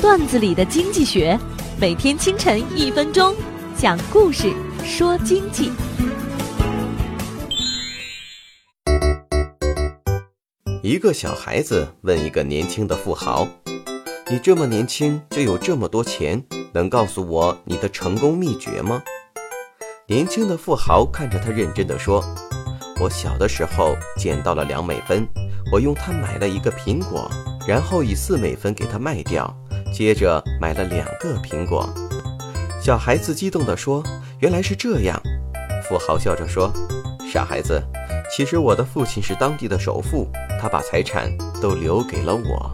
段子里的经济学，每天清晨一分钟，讲故事说经济。一个小孩子问一个年轻的富豪：“你这么年轻就有这么多钱，能告诉我你的成功秘诀吗？”年轻的富豪看着他，认真的说：“我小的时候捡到了两美分，我用它买了一个苹果，然后以四美分给它卖掉，接着买了两个苹果。”小孩子激动地说：“原来是这样。”富豪笑着说：“傻孩子，其实我的父亲是当地的首富，他把财产都留给了我。”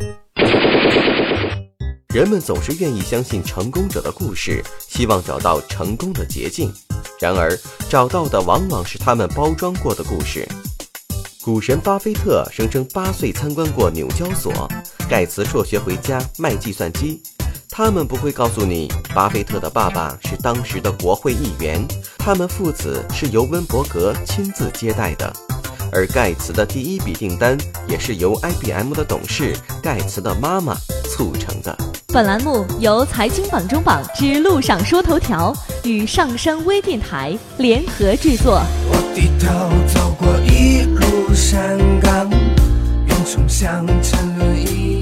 人们总是愿意相信成功者的故事，希望找到成功的捷径。然而，找到的往往是他们包装过的故事。股神巴菲特声称八岁参观过纽交所，盖茨辍学回家卖计算机。他们不会告诉你，巴菲特的爸爸是当时的国会议员，他们父子是由温伯格亲自接待的，而盖茨的第一笔订单也是由 IBM 的董事盖茨的妈妈促成的。本栏目由财经榜中榜之路上说头条与上山微电台联合制作。我低头山岗云丛像沉沦一